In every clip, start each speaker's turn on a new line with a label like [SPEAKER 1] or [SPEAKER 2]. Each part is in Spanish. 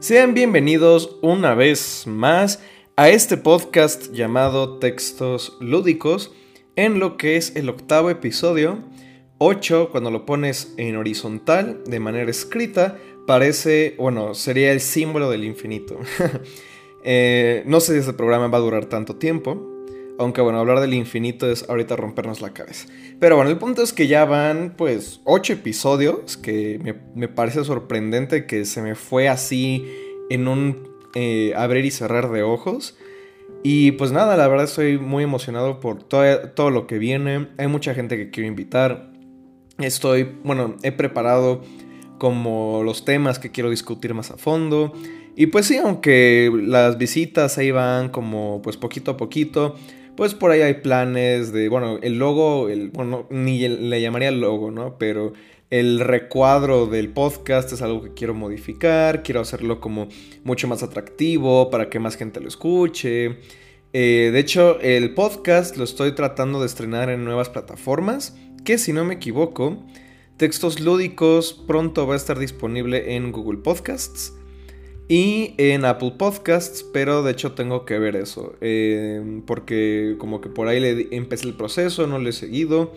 [SPEAKER 1] Sean bienvenidos una vez más a este podcast llamado Textos Lúdicos, en lo que es el octavo episodio. 8, cuando lo pones en horizontal, de manera escrita, parece, bueno, sería el símbolo del infinito. Eh, no sé si este programa va a durar tanto tiempo, aunque bueno, hablar del infinito es ahorita rompernos la cabeza. Pero bueno, el punto es que ya van pues ocho episodios, que me, parece sorprendente que se me fue así en un eh, abrir y cerrar de ojos. Y pues nada, la verdad estoy muy emocionado por todo, todo lo que viene. Hay mucha gente que quiero invitar. Estoy, bueno, he preparado como los temas que quiero discutir más a fondo. Y pues sí, aunque las visitas ahí van como pues poquito a poquito, pues por ahí hay planes de, bueno, el logo, el, bueno, ni le llamaría logo, ¿no? Pero el recuadro del podcast es algo que quiero modificar, quiero hacerlo como mucho más atractivo para que más gente lo escuche. Eh, de hecho, el podcast lo estoy tratando de estrenar en nuevas plataformas, que si no me equivoco, Textos Lúdicos pronto va a estar disponible en Google Podcasts y en Apple Podcasts, pero de hecho tengo que ver eso, eh, porque como que por ahí le empecé el proceso, no lo he seguido,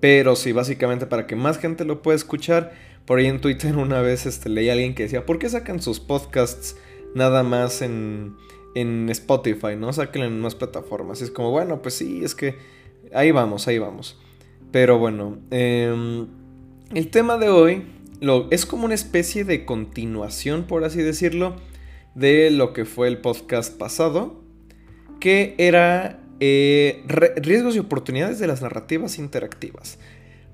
[SPEAKER 1] pero sí, básicamente para que más gente lo pueda escuchar, por ahí en Twitter una vez este, leí a alguien que decía, ¿por qué sacan sus podcasts nada más en, en Spotify, no? Saquen en más plataformas. Y es como, bueno, pues sí, es que ahí vamos, ahí vamos. Pero bueno, em, el tema de hoy es como una especie de continuación, por así decirlo, de lo que fue el podcast pasado, que era eh, riesgos y oportunidades de las narrativas interactivas.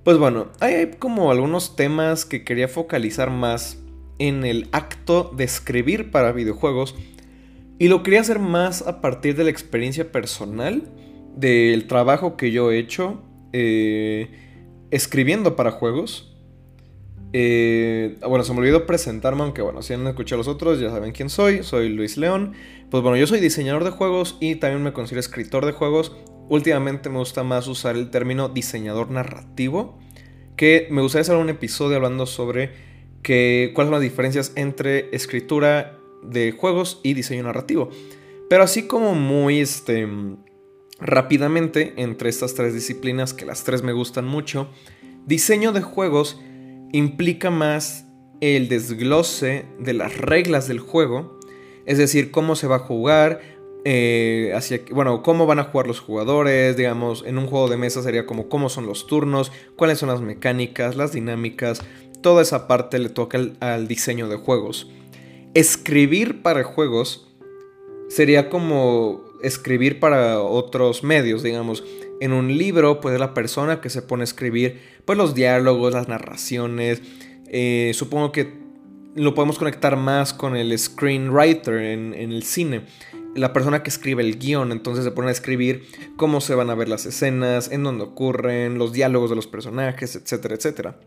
[SPEAKER 1] Pues bueno, hay como algunos temas que quería focalizar más en el acto de escribir para videojuegos y lo quería hacer más a partir de la experiencia personal, del trabajo que yo he hecho eh, escribiendo para juegos eh, bueno, se me olvidó presentarme, aunque bueno, si han escuchado los otros ya saben quién soy. Soy Luis León. Pues bueno, yo soy diseñador de juegos y también me considero escritor de juegos. Últimamente me gusta más usar el término diseñador narrativo. Que me gustaría hacer un episodio hablando sobre que, cuáles son las diferencias entre escritura de juegos y diseño narrativo. Pero así como muy este, rápidamente entre estas tres disciplinas, que las tres me gustan mucho, diseño de juegos implica más el desglose de las reglas del juego, es decir, cómo se va a jugar, eh, hacia, bueno, cómo van a jugar los jugadores, digamos, en un juego de mesa sería como cómo son los turnos, cuáles son las mecánicas, las dinámicas, toda esa parte le toca al, diseño de juegos. Escribir para juegos sería como escribir para otros medios, digamos. En un libro, pues la persona que se pone a escribir, pues los diálogos, las narraciones. Eh, supongo que lo podemos conectar más con el screenwriter en, en el cine. La persona que escribe el guion, entonces se pone a escribir cómo se van a ver las escenas, en dónde ocurren, los diálogos de los personajes, etcétera, etcétera.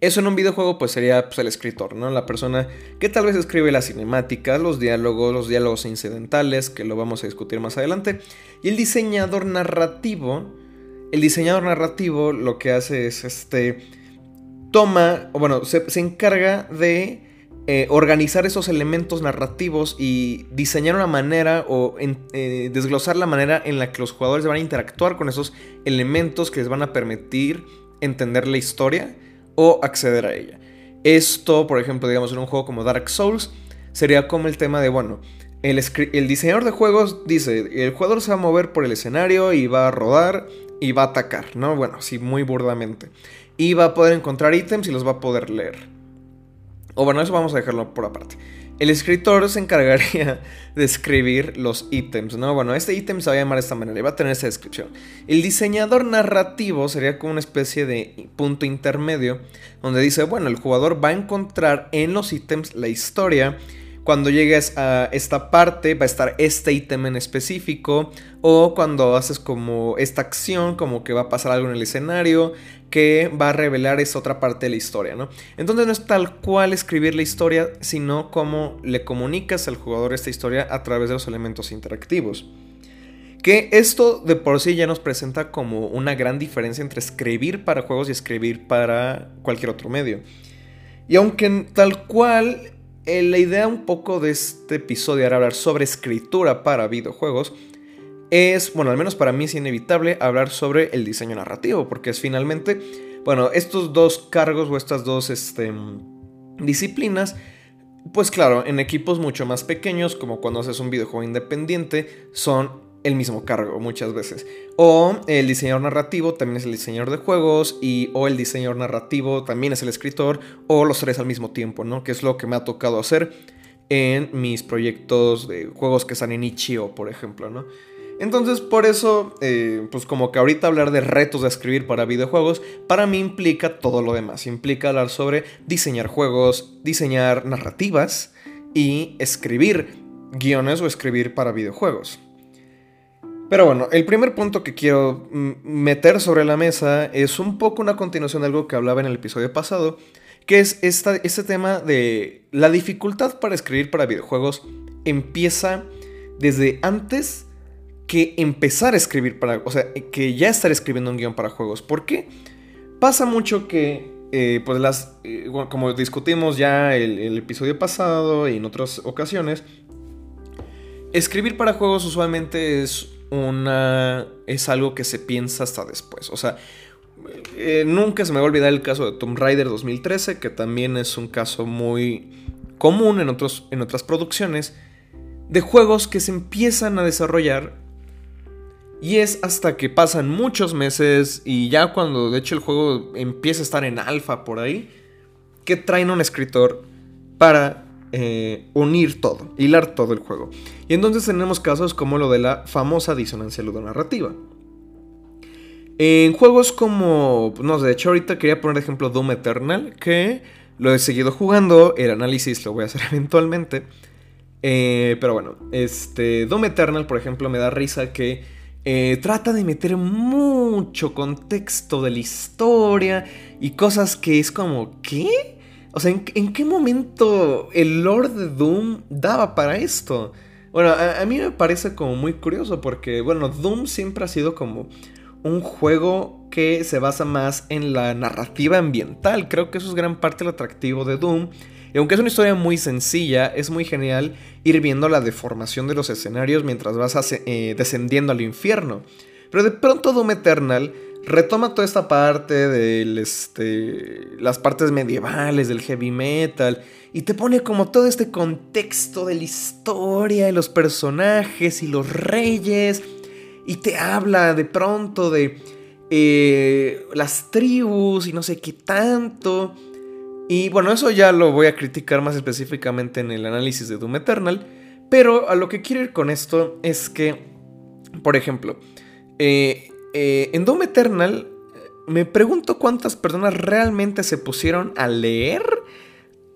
[SPEAKER 1] Eso en un videojuego pues sería pues, el escritor, ¿no? La persona que tal vez escribe las cinemáticas, los diálogos, los diálogos incidentales, que lo vamos a discutir más adelante. Y el diseñador narrativo, el diseñador narrativo lo que hace es este, toma, o bueno, se, encarga de eh, organizar esos elementos narrativos y diseñar una manera o eh, desglosar la manera en la que los jugadores van a interactuar con esos elementos que les van a permitir entender la historia o acceder a ella. Esto, por ejemplo, digamos en un juego como Dark Souls, sería como el tema de, bueno, el, el, diseñador de juegos dice, el jugador se va a mover por el escenario y va a rodar y va a atacar, ¿no? Bueno, sí, muy burdamente. Y va a poder encontrar ítems y los va a poder leer. O bueno, eso vamos a dejarlo por aparte. El escritor se encargaría de escribir los ítems, ¿no? Bueno, este ítem se va a llamar de esta manera va a tener esa descripción. El diseñador narrativo sería como una especie de punto intermedio donde dice, bueno, el jugador va a encontrar en los ítems la historia cuando llegues a esta parte va a estar este ítem en específico o cuando haces como esta acción como que va a pasar algo en el escenario que va a revelar esa otra parte de la historia, ¿no? Entonces no es tal cual escribir la historia, sino cómo le comunicas al jugador esta historia a través de los elementos interactivos. Que esto de por sí ya nos presenta como una gran diferencia entre escribir para juegos y escribir para cualquier otro medio. Y aunque tal cual eh, la idea un poco de este episodio era hablar sobre escritura para videojuegos. Es, bueno, al menos para mí es inevitable hablar sobre el diseño narrativo, porque es finalmente, bueno, estos dos cargos o estas dos este, disciplinas, pues claro, en equipos mucho más pequeños, como cuando haces un videojuego independiente, son el mismo cargo muchas veces. O el diseñador narrativo también es el diseñador de juegos y o el diseñador narrativo también es el escritor o los tres al mismo tiempo, ¿no? Que es lo que me ha tocado hacer en mis proyectos de juegos que están en Ichio, por ejemplo, ¿no? Entonces, por eso, eh, pues como que ahorita hablar de retos de escribir para videojuegos, para mí implica todo lo demás. Implica hablar sobre diseñar juegos, diseñar narrativas y escribir guiones o escribir para videojuegos. Pero bueno, el primer punto que quiero meter sobre la mesa es un poco una continuación de algo que hablaba en el episodio pasado, que es este tema de la dificultad para escribir para videojuegos empieza desde antes que empezar a escribir para, o sea, que ya estar escribiendo un guion para juegos. ¿Por qué? Pasa mucho que, eh, pues las, eh, como discutimos ya el, el episodio pasado y en otras ocasiones, escribir para juegos usualmente es una es algo que se piensa hasta después. O sea, eh, nunca se me va a olvidar el caso de Tomb Raider 2013, que también es un caso muy común en, otros, en otras producciones, de juegos que se empiezan a desarrollar y es hasta que pasan muchos meses y ya cuando de hecho el juego empieza a estar en alfa por ahí, que traen un escritor para eh, unir todo, hilar todo el juego. Y entonces tenemos casos como lo de la famosa disonancia ludonarrativa. En juegos como, no sé, de hecho ahorita quería poner ejemplo Doom Eternal, que lo he seguido jugando, el análisis lo voy a hacer eventualmente. Eh, pero bueno, este Doom Eternal, por ejemplo, me da risa que eh, trata de meter mucho contexto de la historia y cosas que es como, ¿qué? O sea, ¿en, qué momento el Lord de Doom daba para esto? Bueno, a, mí me parece como muy curioso porque, bueno, Doom siempre ha sido como un juego que se basa más en la narrativa ambiental. Creo que eso es gran parte del atractivo de Doom. Y aunque es una historia muy sencilla, es muy genial ir viendo la deformación de los escenarios mientras vas eh, descendiendo al infierno. Pero de pronto Doom Eternal retoma toda esta parte de este, las partes medievales del heavy metal y te pone como todo este contexto de la historia y los personajes y los reyes y te habla de pronto de eh, las tribus y no sé qué tanto. Y bueno, eso ya lo voy a criticar más específicamente en el análisis de Doom Eternal. Pero a lo que quiero ir con esto es que, por ejemplo, eh, eh, en Doom Eternal me pregunto cuántas personas realmente se pusieron a leer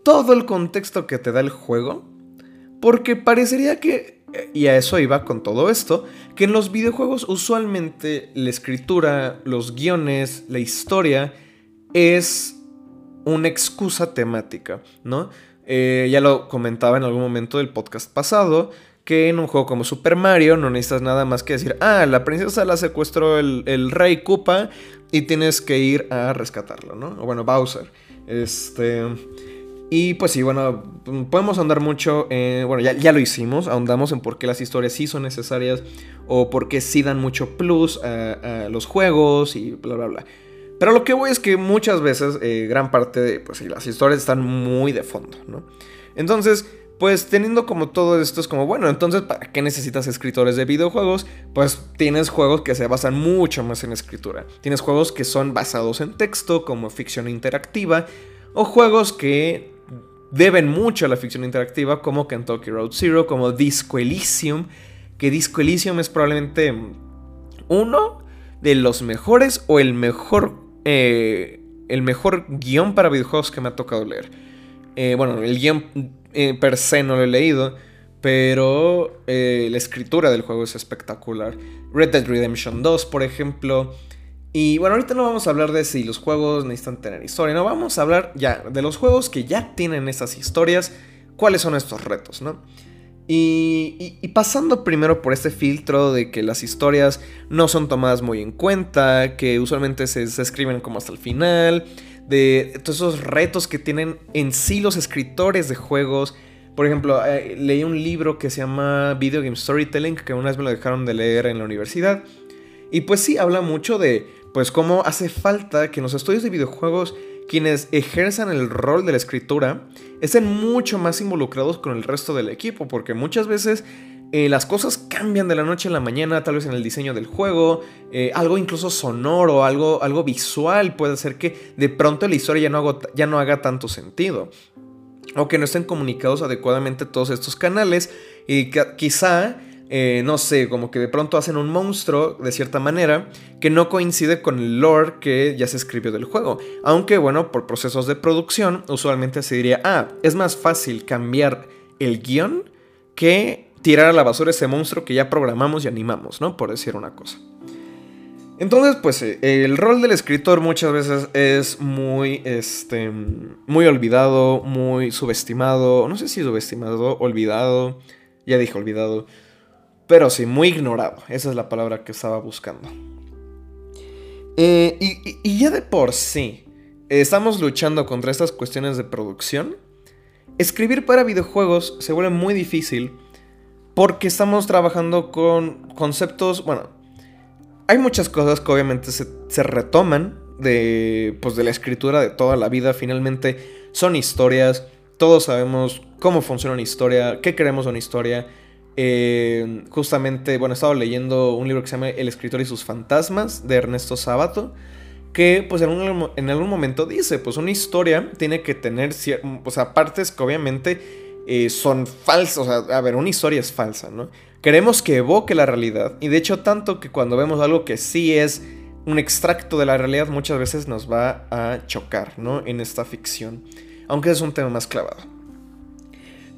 [SPEAKER 1] todo el contexto que te da el juego. Porque parecería que, y a eso iba con todo esto, que en los videojuegos usualmente la escritura, los guiones, la historia es una excusa temática, ¿no? Eh, ya lo comentaba en algún momento del podcast pasado, que en un juego como Super Mario no necesitas nada más que decir, ah, la princesa la secuestró el, rey Koopa y tienes que ir a rescatarlo, ¿no? O bueno, Bowser. Este... Y pues sí, bueno, podemos andar mucho, bueno, ya, ya, lo hicimos, ahondamos en por qué las historias sí son necesarias o por qué sí dan mucho plus a, los juegos y bla, bla, bla. Pero lo que voy es que muchas veces, eh, gran parte de, pues las historias están muy de fondo, ¿no? Entonces, pues teniendo como todo esto es como, bueno, entonces, ¿para qué necesitas escritores de videojuegos? Pues tienes juegos que se basan mucho más en escritura. Tienes juegos que son basados en texto, como ficción interactiva, o juegos que deben mucho a la ficción interactiva, como Kentucky Road Zero, como Disco Elysium, que Disco Elysium es probablemente uno de los mejores o el mejor, eh, el mejor guion para videojuegos que me ha tocado leer. Eh, bueno, el guion eh, per se no lo he leído, pero la escritura del juego es espectacular. Red Dead Redemption 2, por ejemplo. Y bueno, ahorita no vamos a hablar de si los juegos necesitan tener historia, no, vamos a hablar ya de los juegos que ya tienen esas historias, cuáles son estos retos, ¿no? Y, pasando primero por este filtro de que las historias no son tomadas muy en cuenta, que usualmente se, se escriben como hasta el final, de todos esos retos que tienen en sí los escritores de juegos. Por ejemplo, eh, leí un libro que se llama Video Game Storytelling, que una vez me lo dejaron de leer en la universidad. Y pues sí, habla mucho de pues cómo hace falta que en los estudios de videojuegos quienes ejerzan el rol de la escritura estén mucho más involucrados con el resto del equipo, porque muchas veces eh, las cosas cambian de la noche a la mañana, tal vez en el diseño del juego, eh, algo incluso sonoro, algo, algo visual puede hacer que de pronto la historia ya no, ya no haga tanto sentido. O que no estén comunicados adecuadamente todos estos canales y quizá eh, no sé, como que de pronto hacen un monstruo de cierta manera que no coincide con el lore que ya se escribió del juego. Aunque bueno, por procesos de producción, usualmente se diría, ah, es más fácil cambiar el guion que tirar a la basura ese monstruo que ya programamos y animamos, ¿no? Por decir una cosa. Entonces, pues eh, el rol del escritor muchas veces es muy, este, muy olvidado, muy subestimado, no sé si subestimado, olvidado, ya dije olvidado, pero sí, muy ignorado. Esa es la palabra que estaba buscando. Eh, y, ya de por sí, estamos luchando contra estas cuestiones de producción. Escribir para videojuegos se vuelve muy difícil porque estamos trabajando con conceptos, bueno, hay muchas cosas que obviamente se, retoman de, pues, de la escritura de toda la vida. Finalmente son historias, todos sabemos cómo funciona una historia, qué queremos de una historia. Eh, justamente, bueno, he estado leyendo un libro que se llama El escritor y sus fantasmas de Ernesto Sabato, que pues en, algún momento dice, pues una historia tiene que tener, o sea, partes que obviamente eh, son falsas, a ver, una historia es falsa, ¿no? Queremos que evoque la realidad, y de hecho tanto que cuando vemos algo que sí es un extracto de la realidad, muchas veces nos va a chocar, ¿no? En esta ficción, aunque es un tema más clavado.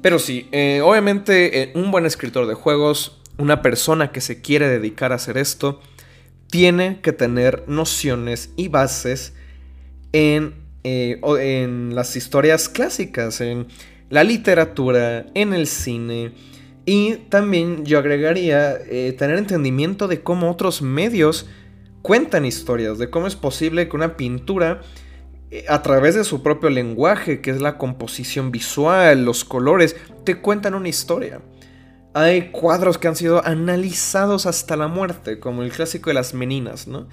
[SPEAKER 1] Pero sí, eh, obviamente eh, un buen escritor de juegos, una persona que se quiere dedicar a hacer esto, tiene que tener nociones y bases en, eh, en las historias clásicas, en la literatura, en el cine. Y también yo agregaría tener entendimiento de cómo otros medios cuentan historias, de cómo es posible que una pintura a través de su propio lenguaje, que es la composición visual, los colores, te cuentan una historia. Hay cuadros que han sido analizados hasta la muerte, como el clásico de las meninas, ¿no?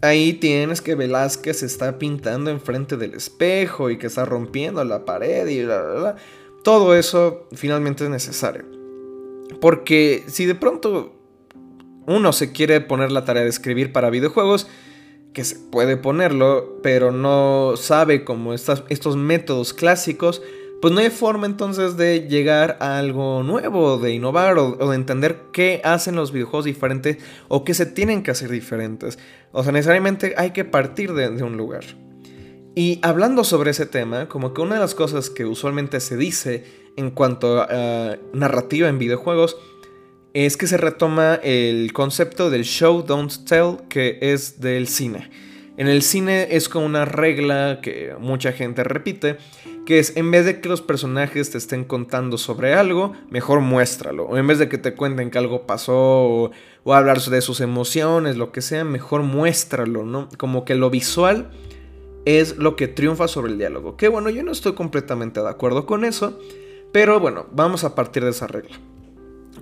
[SPEAKER 1] Ahí tienes que Velázquez está pintando enfrente del espejo y que está rompiendo la pared y bla, bla, bla. Todo eso finalmente es necesario. Porque si de pronto uno se quiere poner la tarea de escribir para videojuegos, que se puede ponerlo, pero no sabe como estos métodos clásicos, pues no hay forma entonces de llegar a algo nuevo, de innovar o, de entender qué hacen los videojuegos diferentes o qué se tienen que hacer diferentes. O sea, necesariamente hay que partir de, de un lugar. Y hablando sobre ese tema, como que una de las cosas que usualmente se dice en cuanto a narrativa en videojuegos es que se retoma el concepto del show, don't tell, que es del cine. En el cine es como una regla que mucha gente repite, que es en vez de que los personajes te estén contando sobre algo, mejor muéstralo. O en vez de que te cuenten que algo pasó o, o hablar de sus emociones, lo que sea, mejor muéstralo, ¿no? Como que lo visual es lo que triunfa sobre el diálogo. Que bueno, yo no estoy completamente de acuerdo con eso, pero bueno, vamos a partir de esa regla.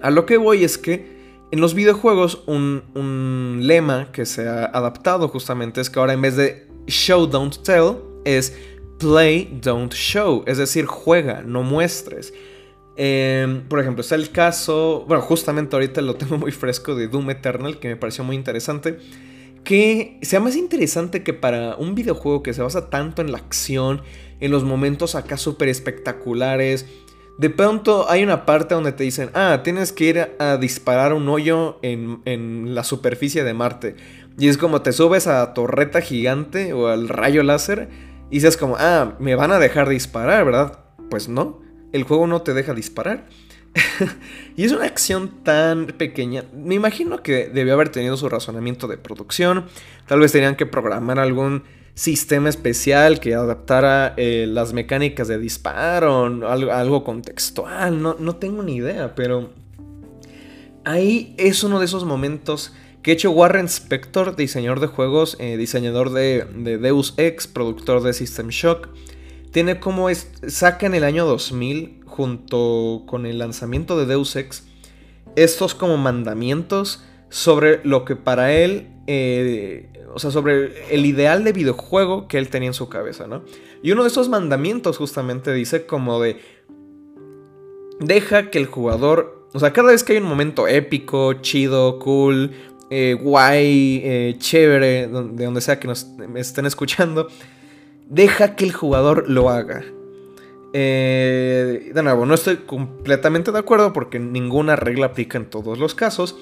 [SPEAKER 1] A lo que voy es que en los videojuegos un, lema que se ha adaptado justamente es que ahora en vez de show, don't tell, es play, don't show. Es decir, juega, no muestres. Em, por ejemplo, está el caso, bueno, justamente ahorita lo tengo muy fresco de Doom Eternal, que me pareció muy interesante. Que sea más interesante que para un videojuego que se basa tanto en la acción, en los momentos acá súper espectaculares, de pronto hay una parte donde te dicen, ah, tienes que ir a disparar un hoyo en, la superficie de Marte. Y es como te subes a la torreta gigante o al rayo láser y dices como, ah, me van a dejar disparar, ¿verdad? Pues no, el juego no te deja disparar. y es una acción tan pequeña. Me imagino que debió haber tenido su razonamiento de producción. Tal vez tenían que programar algún sistema especial que adaptara eh, las mecánicas de disparo, algo, algo contextual, no, no tengo ni idea, pero ahí es uno de esos momentos Que hecho Warren Spector, diseñador de juegos, eh, diseñador de, Deus Ex, productor de System Shock, tiene como saca en el año 2000, junto con el lanzamiento de Deus Ex, estos como mandamientos sobre lo que para él, eh, o sea, sobre el ideal de videojuego que él tenía en su cabeza, ¿no? Y uno de esos mandamientos justamente dice como de, deja que el jugador, o sea, cada vez que hay un momento épico, chido, cool, eh, guay, eh, chévere, de donde sea que nos estén escuchando, deja que el jugador lo haga. de nuevo, no estoy completamente de acuerdo porque ninguna regla aplica en todos los casos,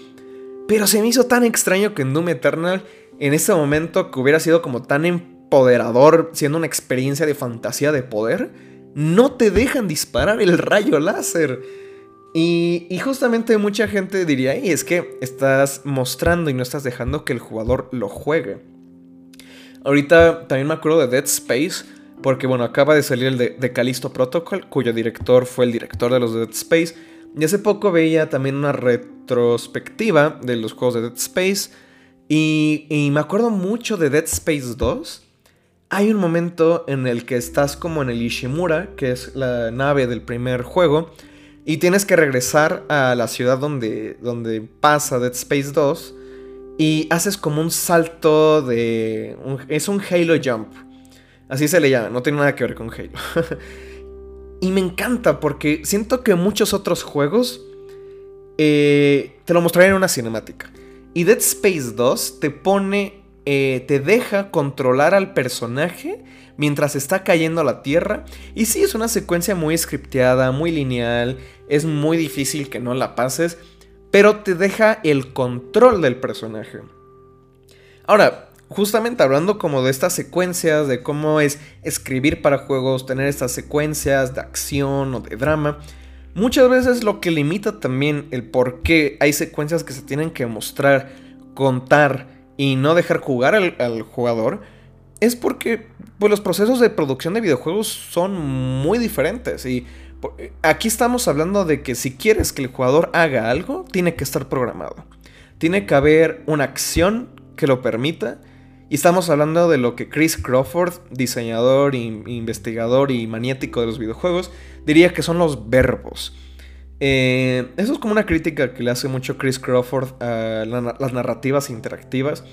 [SPEAKER 1] pero se me hizo tan extraño que en Doom Eternal, en ese momento que hubiera sido como tan empoderador, siendo una experiencia de fantasía de poder, no te dejan disparar el rayo láser. Y, justamente mucha gente diría, y es que estás mostrando y no estás dejando que el jugador lo juegue. Ahorita también me acuerdo de Dead Space, porque bueno, acaba de salir el de, de Protocol, cuyo director fue el director de los Dead Space. Y hace poco veía también una retrospectiva de los juegos de Dead Space. Y, me acuerdo mucho de Dead Space 2. Hay un momento en el que estás como en el Ishimura, que es la nave del primer juego. Y tienes que regresar a la ciudad donde, donde pasa Dead Space 2. Y haces como un salto de... es un Halo Jump. Así se le llama, no tiene nada que ver con Halo. Y me encanta porque siento que muchos otros juegos eh, te lo mostrarían en una cinemática. Y Dead Space 2 te pone, eh, te deja controlar al personaje mientras está cayendo a la tierra. Y sí, es una secuencia muy scripteada, muy lineal, es muy difícil que no la pases, pero te deja el control del personaje. Ahora, justamente hablando como de estas secuencias, de cómo es escribir para juegos, tener estas secuencias de acción o de drama, muchas veces lo que limita también el por qué hay secuencias que se tienen que mostrar, contar y no dejar jugar al, jugador, es porque pues, los procesos de producción de videojuegos son muy diferentes y aquí estamos hablando de que si quieres que el jugador haga algo, tiene que estar programado. Tiene que haber una acción que lo permita y estamos hablando de lo que Chris Crawford, diseñador, investigador y maniático de los videojuegos, diría que son los verbos. Eh, eso es como una crítica que le hace mucho Chris Crawford a las narrativas interactivas.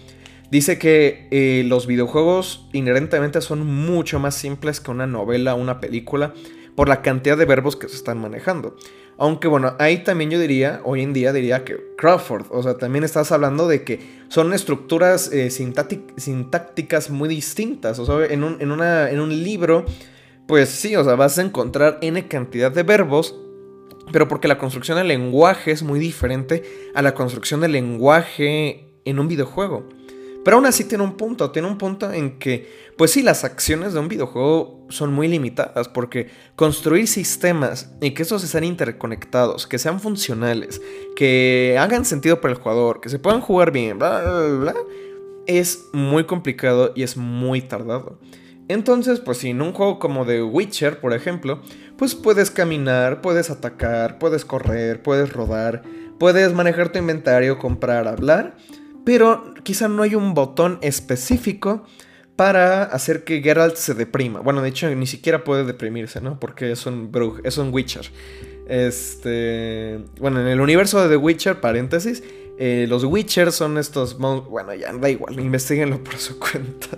[SPEAKER 1] Dice que eh, los videojuegos inherentemente son mucho más simples que una novela o una película por la cantidad de verbos que se están manejando. Aunque bueno, ahí también yo diría, hoy en día diría que Crawford, o sea, también estás hablando de que son estructuras eh, sintácticas muy distintas. O sea, en un, en, en un libro, pues sí, o sea, vas a encontrar n cantidad de verbos, pero porque la construcción del lenguaje es muy diferente a la construcción del lenguaje en un videojuego. Pero aún así tiene un punto, tiene un punto en que, pues sí, las acciones de un videojuego son muy limitadas, porque construir sistemas y que estos estén interconectados, que sean funcionales, que hagan sentido para el jugador, que se puedan jugar bien, bla, bla, bla, es muy complicado y es muy tardado. Entonces, pues si en un juego como The Witcher, por ejemplo, pues puedes caminar, puedes atacar, puedes correr, puedes rodar, puedes manejar tu inventario, comprar, hablar pero quizá no hay un botón específico para hacer que Geralt se deprima. Bueno, de hecho, ni siquiera puede deprimirse, ¿no? Porque es un Brug, es un Witcher. Este. Bueno, en el universo de The Witcher, paréntesis, eh, los Witchers son estos. Bueno, ya da igual, investiguenlo por su cuenta.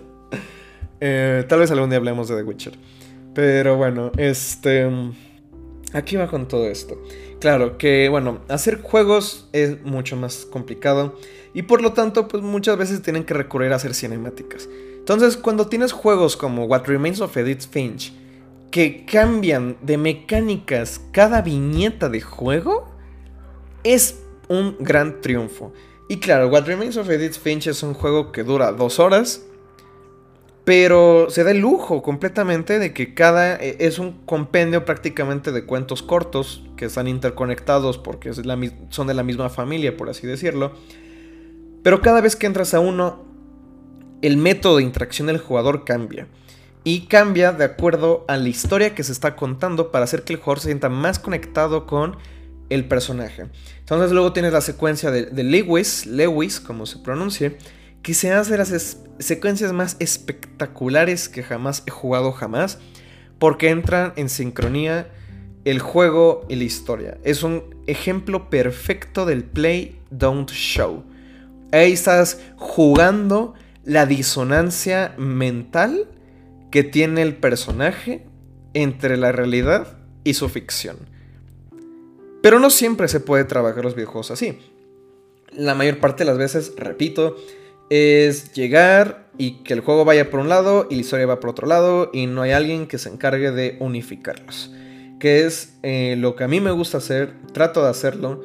[SPEAKER 1] Eh, tal vez algún día hablemos de The Witcher. Pero bueno, este. Aquí va con todo esto. Claro que, bueno, hacer juegos es mucho más complicado. Y por lo tanto, pues muchas veces tienen que recurrir a hacer cinemáticas. Entonces, cuando tienes juegos como What Remains of Edith Finch, que cambian de mecánicas cada viñeta de juego, es un gran triunfo. Y claro, What Remains of Edith Finch es un juego que dura dos horas, pero se da el lujo completamente de que cada e, es un compendio prácticamente de cuentos cortos que están interconectados porque son de la misma familia, por así decirlo. Pero cada vez que entras a uno, el método de interacción del jugador cambia. Y cambia de acuerdo a la historia que se está contando para hacer que el jugador se sienta más conectado con el personaje. Entonces luego tienes la secuencia de, Lewis, Lewis, como se pronuncie, que se hace las secuencias más espectaculares que jamás he jugado jamás, porque entran en sincronía el juego y la historia. Es un ejemplo perfecto del play, don't show. Ahí estás jugando la disonancia mental que tiene el personaje entre la realidad y su ficción. Pero no siempre se puede trabajar los videojuegos así. La mayor parte de las veces, repito, es llegar y que el juego vaya por un lado y la historia va por otro lado y no hay alguien que se encargue de unificarlos. Que es eh, lo que a mí me gusta hacer, trato de hacerlo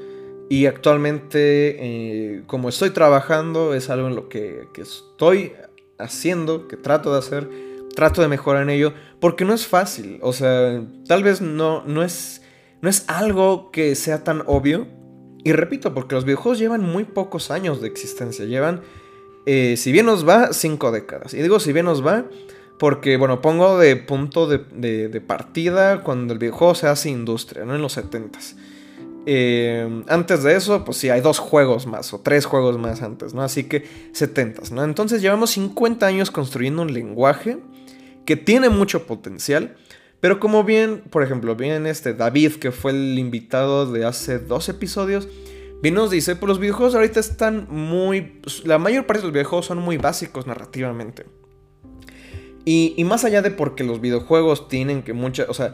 [SPEAKER 1] y actualmente eh, como estoy trabajando es algo en lo que, estoy haciendo, que trato de hacer, trato de mejorar en ello, porque no es fácil, o sea, tal vez no, no, es, no es algo que sea tan obvio. Y repito, porque los videojuegos llevan muy pocos años de existencia, llevan eh, si bien nos va, cinco décadas. Y digo si bien nos va, porque, bueno, pongo de punto de, partida cuando el videojuego se hace industria, ¿no? En los 70s. Eh, antes de eso, pues sí, hay dos juegos más, o tres juegos más antes, ¿no? Así que 70s, ¿no? Entonces llevamos 50 años construyendo un lenguaje que tiene mucho potencial. Pero como bien, por ejemplo, bien este David, que fue el invitado de hace dos episodios, Bien nos dice, pues los videojuegos ahorita están muy... La mayor parte de los videojuegos son muy básicos narrativamente. Y, más allá de porque los videojuegos tienen que mucha... O sea,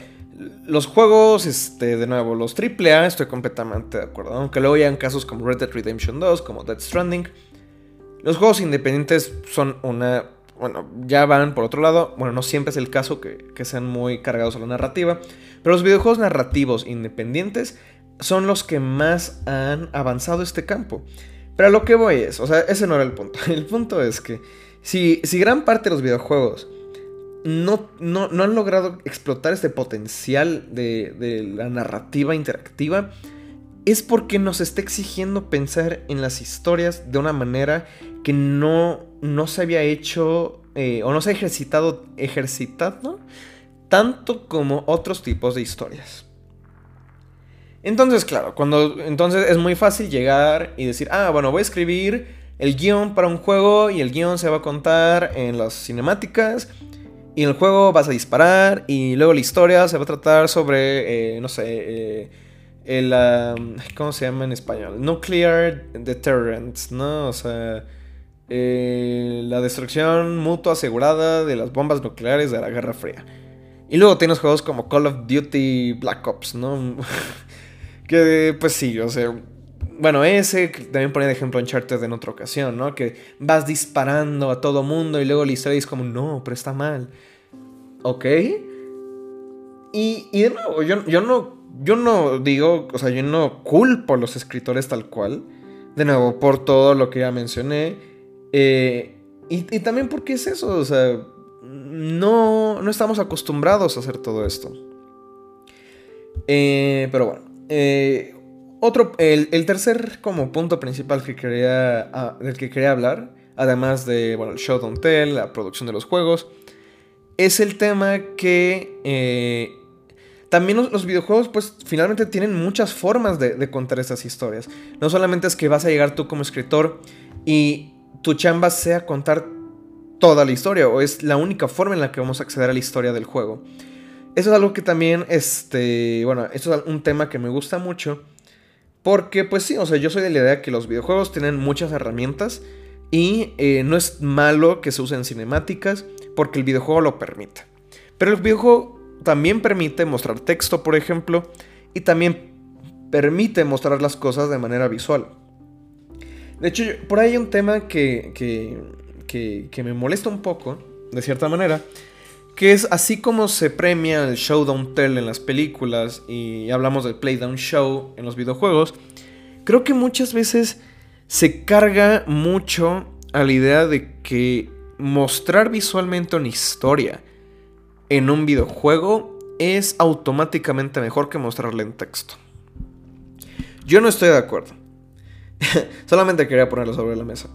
[SPEAKER 1] los juegos, este, de nuevo, los AAA, estoy completamente de acuerdo. Aunque luego hayan casos como Red Dead Redemption 2, como Dead Stranding. Los juegos independientes son una... Bueno, ya van por otro lado. Bueno, no siempre es el caso que, que sean muy cargados a la narrativa. Pero los videojuegos narrativos independientes son los que más han avanzado este campo. Pero a lo que voy es, o sea, ese no era el punto. El punto es que si, si gran parte de los videojuegos no, no, han logrado explotar este potencial de, de, la narrativa interactiva, es porque nos está exigiendo pensar en las historias de una manera que no, no se había hecho eh, o no se ha ejercitado, ejercitado tanto como otros tipos de historias. Entonces, claro, cuando entonces es muy fácil llegar y decir, ah, bueno, voy a escribir el guion para un juego y el guion se va a contar en las cinemáticas y en el juego vas a disparar y luego la historia se va a tratar sobre, eh, no sé, eh, el, ¿cómo se llama en español? Nuclear Deterrence, ¿no? O sea, eh, la destrucción mutua asegurada de las bombas nucleares de la Guerra Fría. Y luego tienes juegos como Call of Duty Black Ops, ¿no? Que pues sí, o sea, bueno, ese también ponía de ejemplo Uncharted en otra ocasión, ¿no? Que vas disparando a todo mundo y luego la historia es como, no, pero está mal. ¿Ok? Y, y de nuevo, yo, yo, no, yo no digo, o sea, yo no culpo a los escritores tal cual. De nuevo, por todo lo que ya mencioné. Eh, y, y, también porque es eso, o sea, no, no estamos acostumbrados a hacer todo esto. Eh, pero bueno, eh, otro, el, tercer como punto principal que quería, ah, del que quería hablar, además de bueno, el show don't tell, la producción de los juegos, es el tema que eh, también los, videojuegos pues finalmente tienen muchas formas de, de, contar esas historias. No solamente es que vas a llegar tú como escritor y tu chamba sea contar toda la historia o es la única forma en la que vamos a acceder a la historia del juego. Eso es algo que también, este, bueno, esto es un tema que me gusta mucho. Porque, pues sí, o sea, yo soy de la idea que los videojuegos tienen muchas herramientas y eh, no es malo que se usen cinemáticas porque el videojuego lo permite. Pero el videojuego también permite mostrar texto, por ejemplo, y también permite mostrar las cosas de manera visual. De hecho, por ahí hay un tema que, que, que, que me molesta un poco, de cierta manera, que es así como se premia el show don't tell en las películas y hablamos del play down show en los videojuegos, creo que muchas veces se carga mucho a la idea de que mostrar visualmente una historia en un videojuego es automáticamente mejor que mostrarla en texto. Yo no estoy de acuerdo. Solamente quería ponerlo sobre la mesa.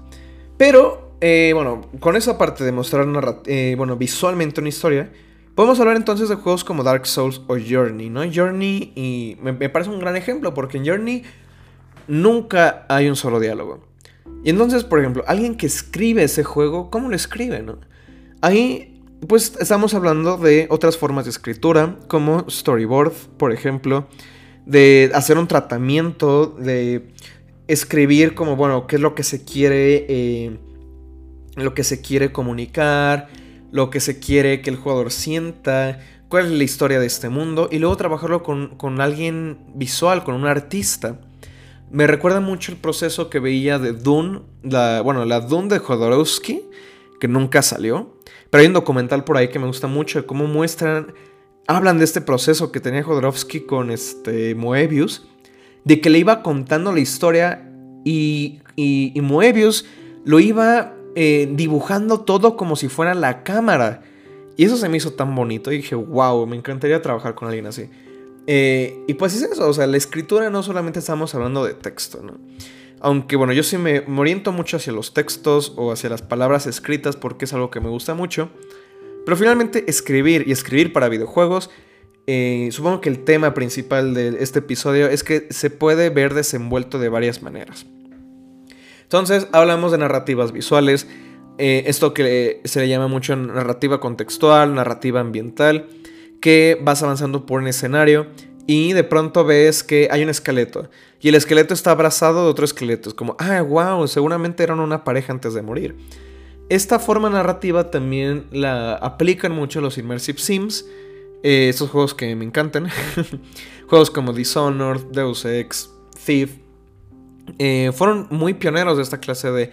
[SPEAKER 1] Pero, eh, bueno, con esa parte de mostrar eh, bueno, visualmente una historia, Podemos hablar entonces de juegos como Dark Souls o Journey, ¿no? Journey y me, me parece un gran ejemplo porque en Journey nunca hay un solo diálogo. Y entonces, por ejemplo, alguien que escribe ese juego, ¿cómo lo escribe, no? Ahí, pues estamos hablando de otras formas de escritura, como storyboard, por ejemplo, de hacer un tratamiento, de escribir como, bueno, qué es lo que se quiere, eh, lo que se quiere comunicar, lo que se quiere que el jugador sienta, cuál es la historia de este mundo, y luego trabajarlo con, con alguien visual, con un artista. Me recuerda mucho el proceso que veía de Dune, la, bueno, la Dune de Jodorowsky, que nunca salió. Pero hay un documental por ahí que me gusta mucho de cómo muestran, hablan de este proceso que tenía Jodorowsky con este Moebius, de que le iba contando la historia y, y, Moebius lo iba eh, dibujando todo como si fuera la cámara. Y eso se me hizo tan bonito y dije, wow, me encantaría trabajar con alguien así. Eh, y pues es eso, o sea, la escritura no solamente estamos hablando de texto, ¿no? Aunque bueno, yo sí me, oriento mucho hacia los textos o hacia las palabras escritas porque es algo que me gusta mucho. Pero finalmente escribir y escribir para videojuegos, eh, supongo que el tema principal de este episodio es que se puede ver desenvuelto de varias maneras. Entonces hablamos de narrativas visuales, eh, esto que se le llama mucho narrativa contextual, narrativa ambiental que vas avanzando por un escenario y de pronto ves que hay un esqueleto y el esqueleto está abrazado de otro esqueleto. Es como, ah, wow, seguramente eran una pareja antes de morir. Esta forma narrativa también la aplican mucho los Immersive Sims, eh, estos juegos que me encantan. juegos como Dishonored, Deus Ex, Thief, eh, fueron muy pioneros de esta clase de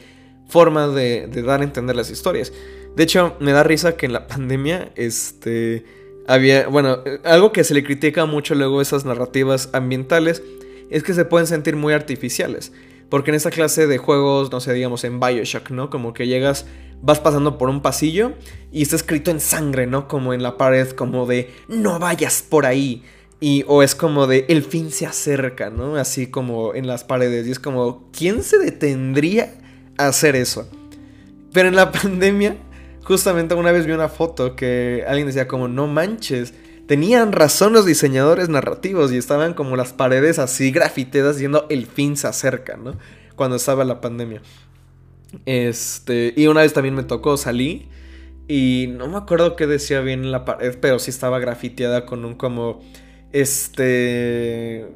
[SPEAKER 1] forma de, dar a entender las historias. De hecho, me da risa que en la pandemia, este había, bueno, algo que se le critica mucho luego a esas narrativas ambientales es que se pueden sentir muy artificiales. Porque en esta clase de juegos, no sé, digamos en Bioshock, ¿no? Como que llegas, vas pasando por un pasillo y está escrito en sangre, ¿no? Como en la pared, como de no vayas por ahí. Y, o es como de el fin se acerca, ¿no? Así como en las paredes. Y es como, ¿quién se detendría a hacer eso? Pero en la pandemia Justamente una vez vi una foto que alguien decía como, no manches, tenían razón los diseñadores narrativos y estaban como las paredes así grafiteadas diciendo el fin se acerca, ¿no? Cuando estaba la pandemia. Este, y una vez también me tocó, salí y no me acuerdo qué decía bien en la pared, pero sí estaba grafiteada con un como, este,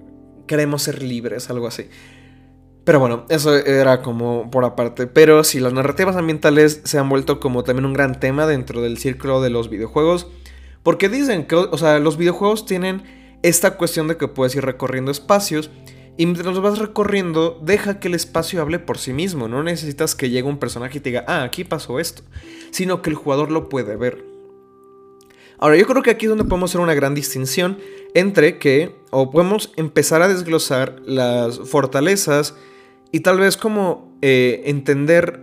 [SPEAKER 1] queremos ser libres, algo así. Pero bueno, eso era como por aparte. Pero sí, las narrativas ambientales se han vuelto como también un gran tema dentro del círculo de los videojuegos. Porque dicen que, o sea, los videojuegos tienen esta cuestión de que puedes ir recorriendo espacios. Y mientras los vas recorriendo, deja que el espacio hable por sí mismo. No necesitas que llegue un personaje y te diga, ah, aquí pasó esto. Sino que el jugador lo puede ver. Ahora, yo creo que aquí es donde podemos hacer una gran distinción entre que, o podemos empezar a desglosar las fortalezas y tal vez como eh, entender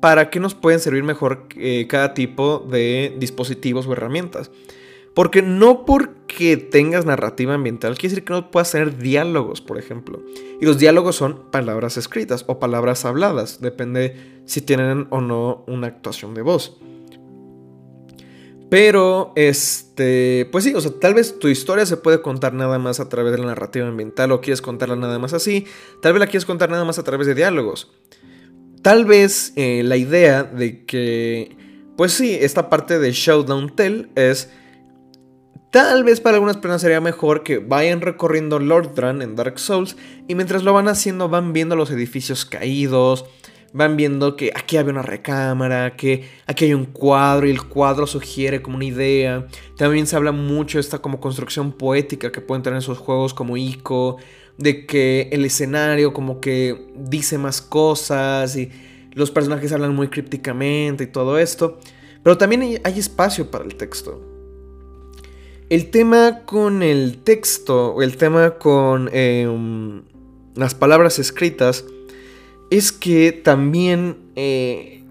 [SPEAKER 1] para qué nos pueden servir mejor eh, cada tipo de dispositivos o herramientas. Porque no porque tengas narrativa ambiental quiere decir que no puedas tener diálogos, por ejemplo. Y los diálogos son palabras escritas o palabras habladas, depende si tienen o no una actuación de voz. Pero, este, pues sí, o sea, tal vez tu historia se puede contar nada más a través de la narrativa ambiental o quieres contarla nada más así, tal vez la quieres contar nada más a través de diálogos. Tal vez eh, la idea de que, pues sí, esta parte de Showdown Tell es, tal vez para algunas personas sería mejor que vayan recorriendo Lordran en Dark Souls y mientras lo van haciendo van viendo los edificios caídos, van viendo que aquí había una recámara, que aquí hay un cuadro y el cuadro sugiere como una idea. También se habla mucho de esta como construcción poética que pueden tener esos juegos como Ico, de que el escenario como que dice más cosas y los personajes hablan muy crípticamente y todo esto. Pero también hay espacio para el texto. El tema con el texto, el tema con em, las palabras escritas, es que también eh,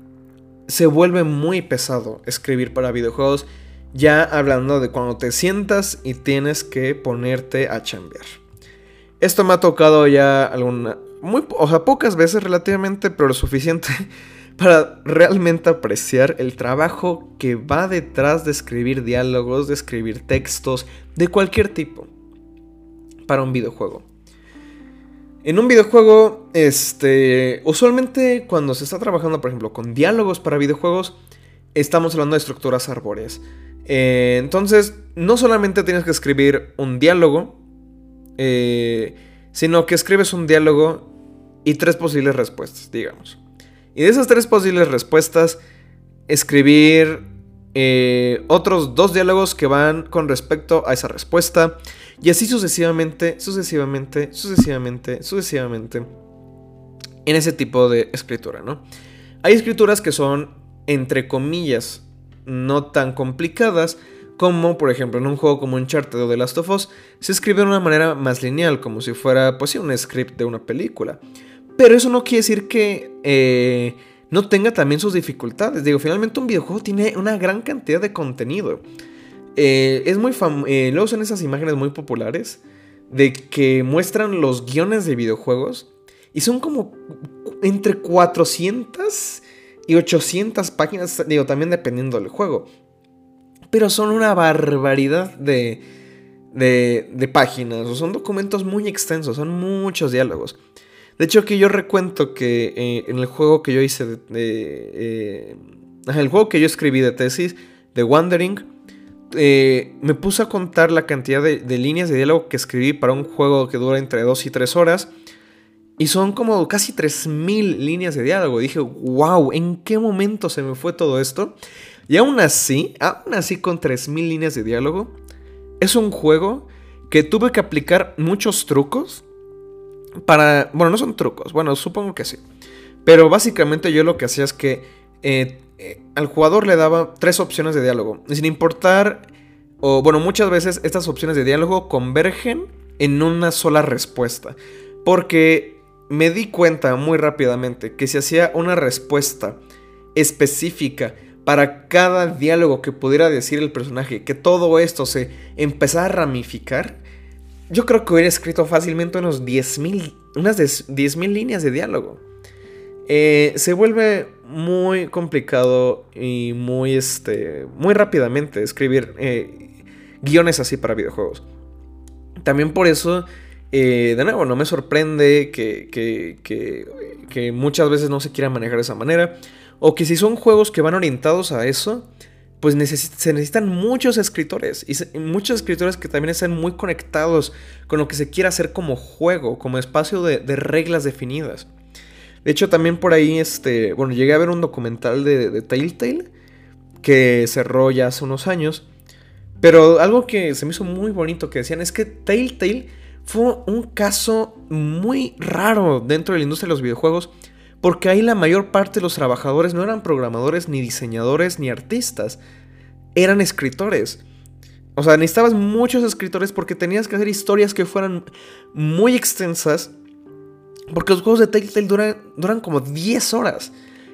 [SPEAKER 1] se vuelve muy pesado escribir para videojuegos, ya hablando de cuando te sientas y tienes que ponerte a chambear. Esto me ha tocado ya alguna, muy, o sea, pocas veces relativamente, pero lo suficiente para realmente apreciar el trabajo que va detrás de escribir diálogos, de escribir textos, de cualquier tipo, para un videojuego. En un videojuego, este, usualmente cuando se está trabajando, por ejemplo, con diálogos para videojuegos, estamos hablando de estructuras arbóreas. Eh, entonces, no solamente tienes que escribir un diálogo, eh, sino que escribes un diálogo y tres posibles respuestas, digamos. Y de esas tres posibles respuestas, escribir eh, otros dos diálogos que van con respecto a esa respuesta. Y así sucesivamente, sucesivamente, sucesivamente, sucesivamente. En ese tipo de escritura, ¿no? Hay escrituras que son, entre comillas, no tan complicadas. Como por ejemplo en un juego como Uncharted o The Last of Us, se escribe de una manera más lineal, como si fuera, pues sí, un script de una película. Pero eso no quiere decir que eh, no tenga también sus dificultades. Digo, finalmente un videojuego tiene una gran cantidad de contenido. Eh, es muy famoso. Eh, luego son esas imágenes muy populares de que muestran los guiones de videojuegos. Y son como entre 400 y 800 páginas. Digo, también dependiendo del juego. Pero son una barbaridad de, de, páginas. Son documentos muy extensos. Son muchos diálogos. De hecho, que yo recuento que eh, en el juego que yo hice de... Eh, el juego que yo escribí de tesis, de Wandering, eh, me puse a contar la cantidad de, líneas de diálogo que escribí para un juego que dura entre 2 y 3 horas. Y son como casi 3.000 líneas de diálogo. Y dije, wow, ¿en qué momento se me fue todo esto? Y aún así, aún así con 3.000 líneas de diálogo, es un juego que tuve que aplicar muchos trucos para... Bueno, no son trucos, bueno, supongo que sí. Pero básicamente yo lo que hacía es que eh, eh, al jugador le daba tres opciones de diálogo. Sin importar... O bueno, muchas veces estas opciones de diálogo convergen en una sola respuesta. Porque me di cuenta muy rápidamente que si hacía una respuesta específica para cada diálogo que pudiera decir el personaje, que todo esto se empezara a ramificar, yo creo que hubiera escrito fácilmente unos 10.000, unas 10.000 líneas de diálogo. Eh, se vuelve muy complicado y muy, este, muy rápidamente escribir eh, guiones así para videojuegos. También por eso, eh, de nuevo, no me sorprende que, que, que muchas veces no se quiera manejar de esa manera. O que si son juegos que van orientados a eso, pues se necesitan muchos escritores y muchos escritores que también estén muy conectados con lo que se quiere hacer como juego, como espacio de, reglas definidas. De hecho, también por ahí, este, bueno, llegué a ver un documental de, de Telltale que cerró ya hace unos años, pero algo que se me hizo muy bonito que decían es que Telltale fue un caso muy raro dentro de la industria de los videojuegos porque ahí la mayor parte de los trabajadores no eran programadores, ni diseñadores, ni artistas, eran escritores. O sea, necesitabas muchos escritores porque tenías que hacer historias que fueran muy extensas. Porque los juegos de Telltale duran, duran como 10 horas.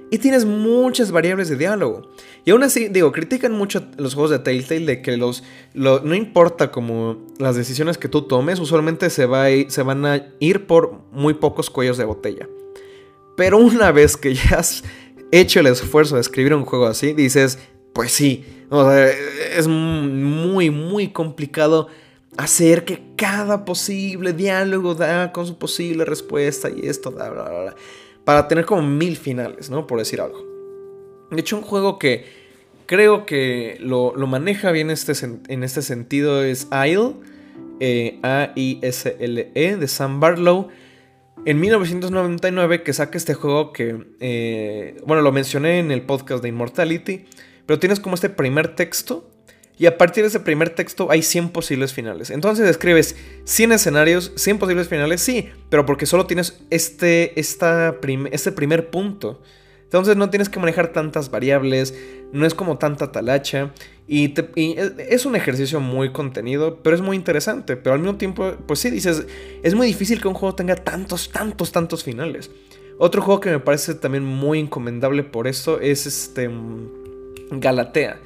[SPEAKER 1] Y tienes muchas variables de diálogo. Y aún así, digo, critican mucho los juegos de Telltale de que los, no importa como las decisiones que tú tomes, usualmente se, va se van a ir por muy pocos cuellos de botella. Pero una vez que ya has hecho el esfuerzo de escribir un juego así, dices, pues sí, es muy, muy complicado hacer que cada posible diálogo da con su posible respuesta y esto, bla, bla, bla, para tener como mil finales, ¿no? Por decir algo. De hecho, un juego que creo que lo, maneja bien este, en este sentido es Isle, eh, A-I-S-L-E, de Sam Barlow en 1999 que saca este juego que, eh, bueno, lo mencioné en el podcast de Immortality, pero tienes como este primer texto y a partir de ese primer texto hay 100 posibles finales. Entonces escribes 100 escenarios, 100 posibles finales, sí, pero porque solo tienes este, esta este primer punto. Entonces no tienes que manejar tantas variables, no es como tanta talacha. Y, es un ejercicio muy contenido, pero es muy interesante. Pero al mismo tiempo, pues sí, dices, es muy difícil que un juego tenga tantos, tantos, tantos finales. Otro juego que me parece también muy encomendable por eso es este Galatea.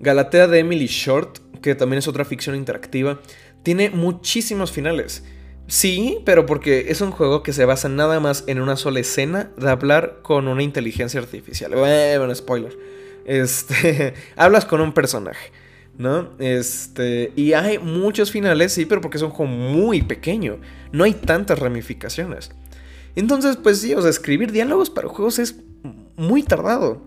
[SPEAKER 1] Galatea de Emily Short, que también es otra ficción interactiva, tiene muchísimos finales. Sí, pero porque es un juego que se basa nada más en una sola escena de hablar con una inteligencia artificial. Bueno, spoiler. Este, hablas con un personaje, ¿no? Este, y hay muchos finales, sí, pero porque es un juego muy pequeño. No hay tantas ramificaciones. Entonces, pues sí, o sea, escribir diálogos para juegos es muy tardado.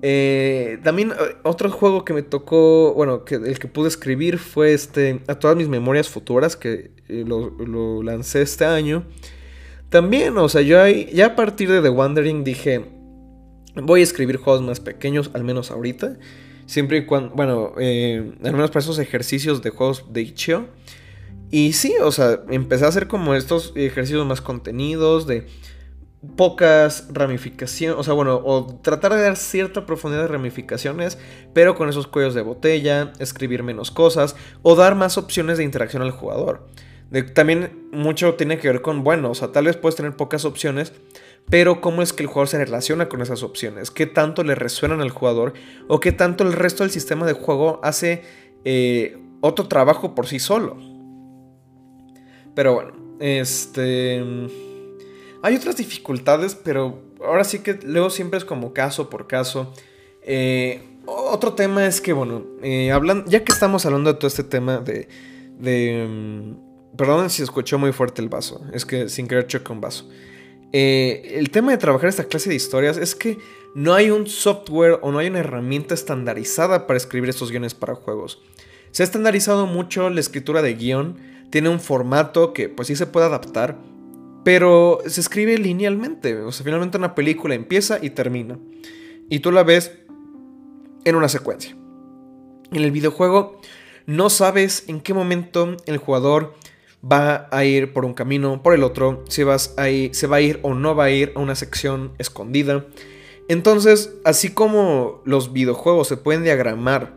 [SPEAKER 1] Eh, también eh, otro juego que me tocó, bueno, que el que pude escribir fue este, a todas mis memorias futuras, que eh, lo, lancé este año. También, o sea, yo ya a partir de The Wandering dije, voy a escribir juegos más pequeños, al menos ahorita. Siempre y cuando, bueno, al menos para esos ejercicios de juegos de Itch.io. Y sí, o sea, empecé a hacer como estos ejercicios más contenidos, de pocas ramificaciones, o sea, bueno, o tratar de dar cierta profundidad de ramificaciones, pero con esos cuellos de botella, escribir menos cosas, o dar más opciones de interacción al jugador. también mucho tiene que ver con, bueno, o sea, tal vez puedes tener pocas opciones, pero cómo es que el jugador se relaciona con esas opciones, qué tanto le resuenan al jugador, o qué tanto el resto del sistema de juego hace eh, otro trabajo por sí solo. Pero bueno, este... Hay otras dificultades, pero ahora sí que luego siempre es como caso por caso. Eh, otro tema es que, bueno, eh, ya que estamos hablando de todo este tema de... de mm, perdón si escuchó muy fuerte el vaso, es que sin querer choque un vaso. Eh, el tema de trabajar esta clase de historias es que no hay un software o no hay una herramienta estandarizada para escribir estos guiones para juegos. Se ha estandarizado mucho la escritura de guion, tiene un formato que pues sí se puede adaptar, pero se escribe linealmente. O sea, finalmente una película empieza y termina. Y tú la ves en una secuencia. En el videojuego no sabes en qué momento el jugador va a ir por un camino, por el otro, si se va a ir o no va a ir a una sección escondida. Entonces, así como los videojuegos se pueden diagramar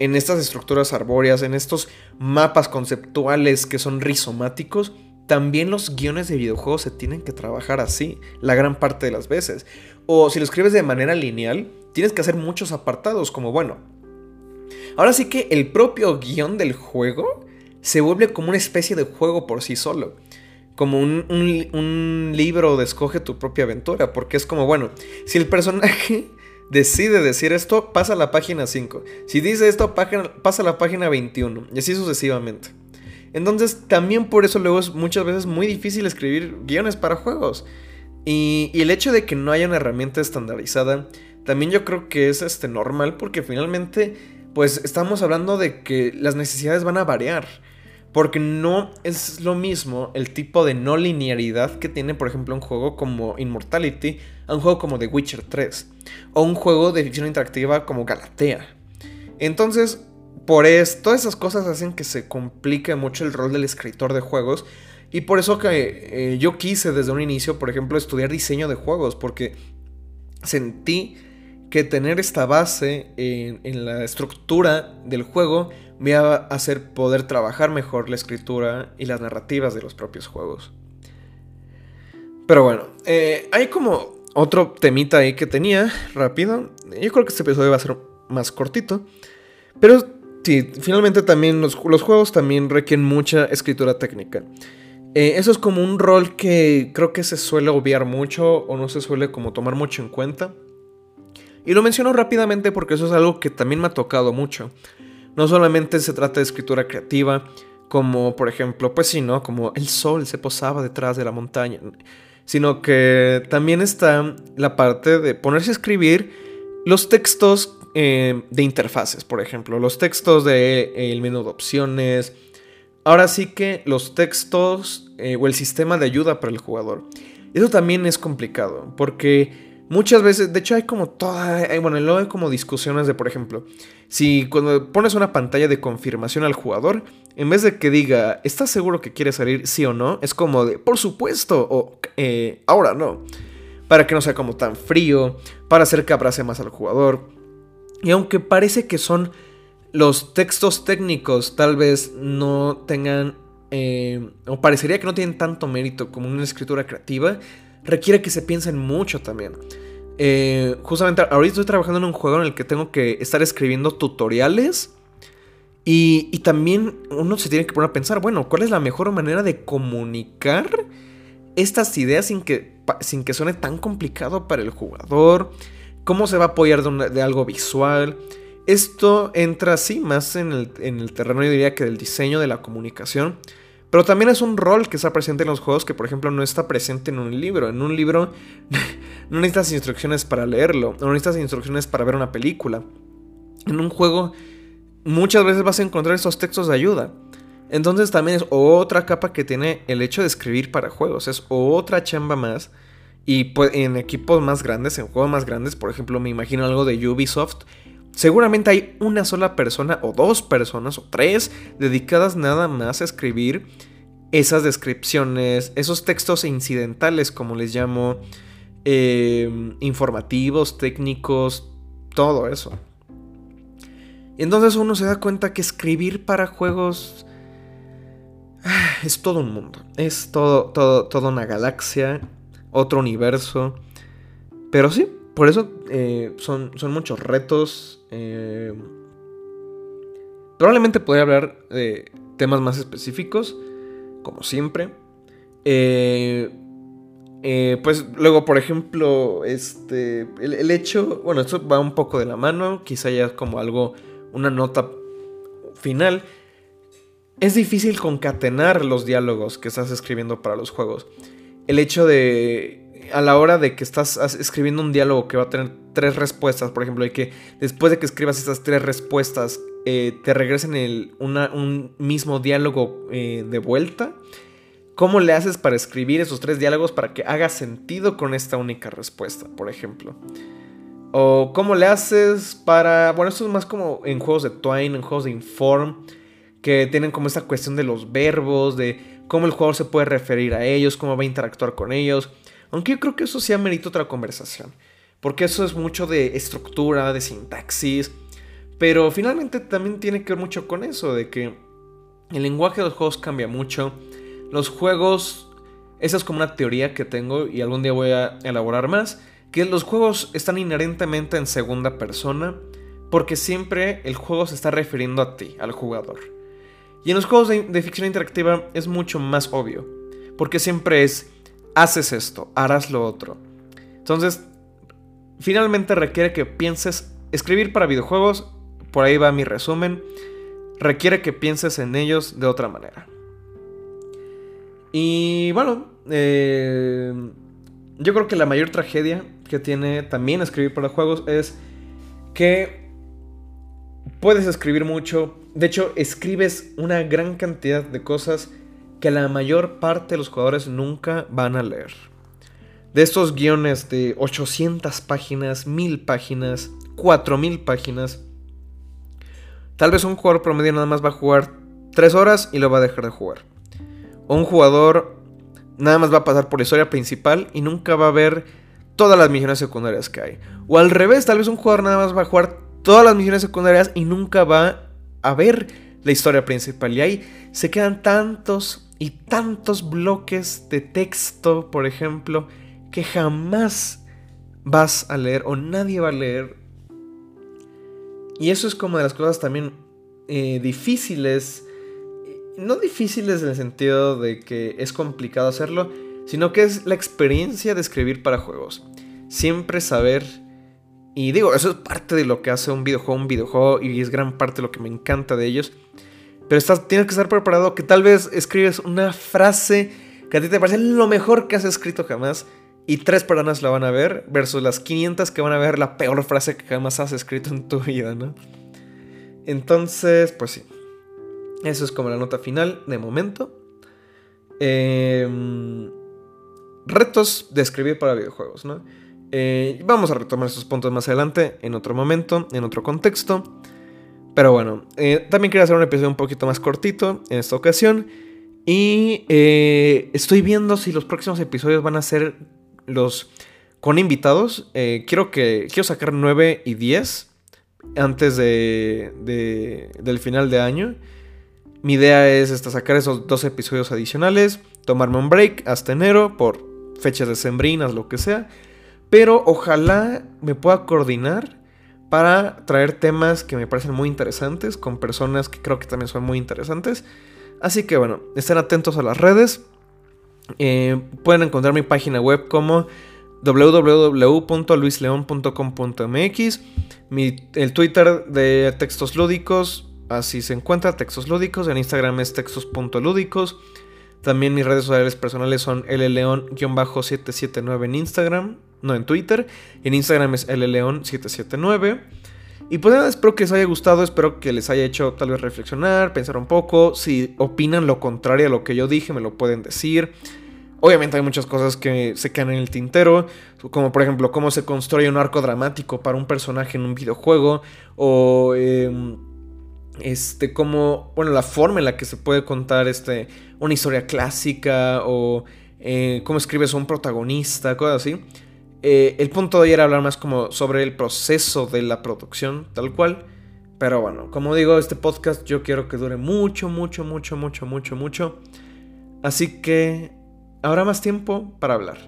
[SPEAKER 1] en estas estructuras arbóreas, en estos mapas conceptuales que son rizomáticos, también los guiones de videojuegos se tienen que trabajar así, la gran parte de las veces. O si lo escribes de manera lineal, tienes que hacer muchos apartados, como bueno. Ahora sí que el propio guion del juego se vuelve como una especie de juego por sí solo. Como un, libro de escoge tu propia aventura, porque es como, bueno, si el personaje decide decir esto, pasa a la página 5. Si dice esto, pasa a la página 21. Y así sucesivamente. Entonces también por eso luego es muchas veces muy difícil escribir guiones para juegos. Y, el hecho de que no haya una herramienta estandarizada, también yo creo que es este, normal porque finalmente pues estamos hablando de que las necesidades van a variar. Porque no es lo mismo el tipo de no linearidad que tiene, por ejemplo, un juego como Immortality a un juego como The Witcher 3. O un juego de ficción interactiva como Galatea. Entonces, por eso, todas esas cosas hacen que se complique mucho el rol del escritor de juegos. Y por eso que eh, yo quise desde un inicio, por ejemplo, estudiar diseño de juegos, porque sentí que tener esta base en, la estructura del juego me iba a hacer poder trabajar mejor la escritura y las narrativas de los propios juegos. Pero bueno, eh, hay como otro temita ahí que tenía, rápido. Yo creo que este episodio va a ser más cortito. Pero Sí, finalmente también los, juegos también requieren mucha escritura técnica. Eh, eso es como un rol que creo que se suele obviar mucho o no se suele como tomar mucho en cuenta. Y lo menciono rápidamente porque eso es algo que también me ha tocado mucho. No solamente se trata de escritura creativa, como por ejemplo, pues sí, ¿no? Como el sol se posaba detrás de la montaña, sino que también está la parte de ponerse a escribir los textos eh, de interfaces, por ejemplo, los textos del de, menú de opciones. Ahora sí que los textos eh, o el sistema de ayuda para el jugador. Eso también es complicado, porque muchas veces, de hecho hay como toda, bueno, luego hay como discusiones de, por ejemplo, si cuando pones una pantalla de confirmación al jugador, en vez de que diga, ¿estás seguro que quiere salir sí o no? Es como de, por supuesto, o eh, ahora no. Para que no sea como tan frío, para hacer que abrace más al jugador. Y aunque parece que son los textos técnicos, tal vez no tengan, eh, o parecería que no tienen tanto mérito como una escritura creativa, requiere que se piensen mucho también. Eh, justamente ahorita estoy trabajando en un juego en el que tengo que estar escribiendo tutoriales Y, también uno se tiene que poner a pensar, bueno, ¿cuál es la mejor manera de comunicar estas ideas sin que, sin que suene tan complicado para el jugador? ¿Cómo se va a apoyar de, algo visual? Esto entra así más en el, en el terreno, yo diría, que del diseño de la comunicación. Pero también es un rol que está presente en los juegos que, por ejemplo, no está presente en un libro. En un libro no necesitas instrucciones para leerlo, no necesitas instrucciones para ver una película. En un juego muchas veces vas a encontrar esos textos de ayuda. Entonces también es otra capa que tiene el hecho de escribir para juegos. Es otra chamba más. Y pues, en equipos más grandes, en juegos más grandes, por ejemplo, me imagino algo de Ubisoft. Seguramente hay una sola persona o dos personas o tres dedicadas nada más a escribir esas descripciones, esos textos incidentales, como les llamo, eh, informativos, técnicos, todo eso. Entonces uno se da cuenta que escribir para juegos ah, es todo un mundo. Es todo, todo, toda una galaxia, otro universo. Pero sí, por eso eh, son, son, muchos retos. Eh, probablemente podría hablar de temas más específicos, como siempre. Eh, pues luego, por ejemplo, este, el, el, hecho, bueno, esto va un poco de la mano, quizá ya como algo una nota final, es difícil concatenar los diálogos que estás escribiendo para los juegos. El hecho de, a la hora de que estás escribiendo un diálogo que va a tener tres respuestas, por ejemplo, y que después de que escribas esas tres respuestas, eh, te regresen el, un mismo diálogo eh, de vuelta. ¿Cómo le haces para escribir esos tres diálogos para que haga sentido con esta única respuesta, por ejemplo? O cómo le haces para... Bueno, esto es más como en juegos de Twine, en juegos de Inform, que tienen como esta cuestión de los verbos, de cómo el jugador se puede referir a ellos, cómo va a interactuar con ellos. Aunque yo creo que eso sí amerita otra conversación. Porque eso es mucho de estructura, de sintaxis. Pero finalmente también tiene que ver mucho con eso, de que el lenguaje de los juegos cambia mucho. Los juegos, esa es como una teoría que tengo y algún día voy a elaborar más que los juegos están inherentemente en segunda persona porque siempre el juego se está refiriendo a ti, al jugador. Y en los juegos de, ficción interactiva es mucho más obvio, porque siempre es, haces esto, harás lo otro. Entonces, finalmente requiere que pienses, escribir para videojuegos, por ahí va mi resumen, requiere que pienses en ellos de otra manera. Y bueno, eh, yo creo que la mayor tragedia que tiene también escribir para juegos es que puedes escribir mucho. De hecho, escribes una gran cantidad de cosas que la mayor parte de los jugadores nunca van a leer. De estos guiones de 800 páginas, 1000 páginas, 4000 páginas, tal vez un jugador promedio nada más va a jugar 3 horas y lo va a dejar de jugar. O un jugador nada más va a pasar por la historia principal y nunca va a ver todas las misiones secundarias que hay. O al revés, tal vez un jugador nada más va a jugar todas las misiones secundarias y nunca va a ver la historia principal. Y ahí se quedan tantos y tantos bloques de texto, por ejemplo, que jamás vas a leer o nadie va a leer. Y eso es como de las cosas también eh, difíciles. No difíciles en el sentido de que es complicado hacerlo, sino que es la experiencia de escribir para juegos. Siempre saber, y digo, eso es parte de lo que hace un videojuego un videojuego y es gran parte de lo que me encanta de ellos. Pero estás, tienes que estar preparado que tal vez escribes una frase que a ti te parece lo mejor que has escrito jamás y tres personas la van a ver versus las 500 que van a ver la peor frase que jamás has escrito en tu vida, ¿no? Entonces, pues sí. Eso es como la nota final de momento. Eh, retos de escribir para videojuegos, ¿no? Eh, vamos a retomar esos puntos más adelante, en otro momento, en otro contexto. Pero bueno, eh, también quiero hacer un episodio un poquito más cortito en esta ocasión. Y eh, estoy viendo si los próximos episodios van a ser los con invitados. quiero, que, quiero sacar 9 y 10 antes de, del final de año. Mi idea es esta, sacar esos dos episodios adicionales, tomarme un break hasta enero por fechas decembrinas, lo que sea. Pero ojalá me pueda coordinar para traer temas que me parecen muy interesantes con personas que creo que también son muy interesantes. Así que bueno, estén atentos a las redes. Eh, pueden encontrar mi página web como www.luisleon.com.mx. El Twitter de Textos Lúdicos, así se encuentra, Textos Lúdicos. En Instagram es textos.lúdicos. También mis redes sociales personales son lleon-779 en Instagram, no en Twitter. En Instagram es lleon779. Y pues nada, espero que les haya gustado, espero que les haya hecho tal vez reflexionar, pensar un poco. Si opinan lo contrario a lo que yo dije, me lo pueden decir. Obviamente hay muchas cosas que se quedan en el tintero, como por ejemplo cómo se construye un arco dramático para un personaje en un videojuego, o em, este, como, bueno, la forma en la que se puede contar este, una historia clásica, o eh, cómo escribes a un protagonista, cosas así. Eh, el punto de hoy era hablar más como sobre el proceso de la producción, tal cual. Pero bueno, como digo, este podcast yo quiero que dure mucho, mucho, mucho, mucho, mucho, mucho. Así que habrá más tiempo para hablar.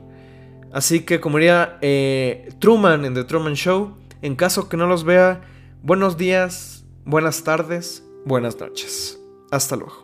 [SPEAKER 1] Así que como diría eh, Truman en The Truman Show, en caso que no los vea, buenos días, buenas tardes, buenas noches. Hasta luego.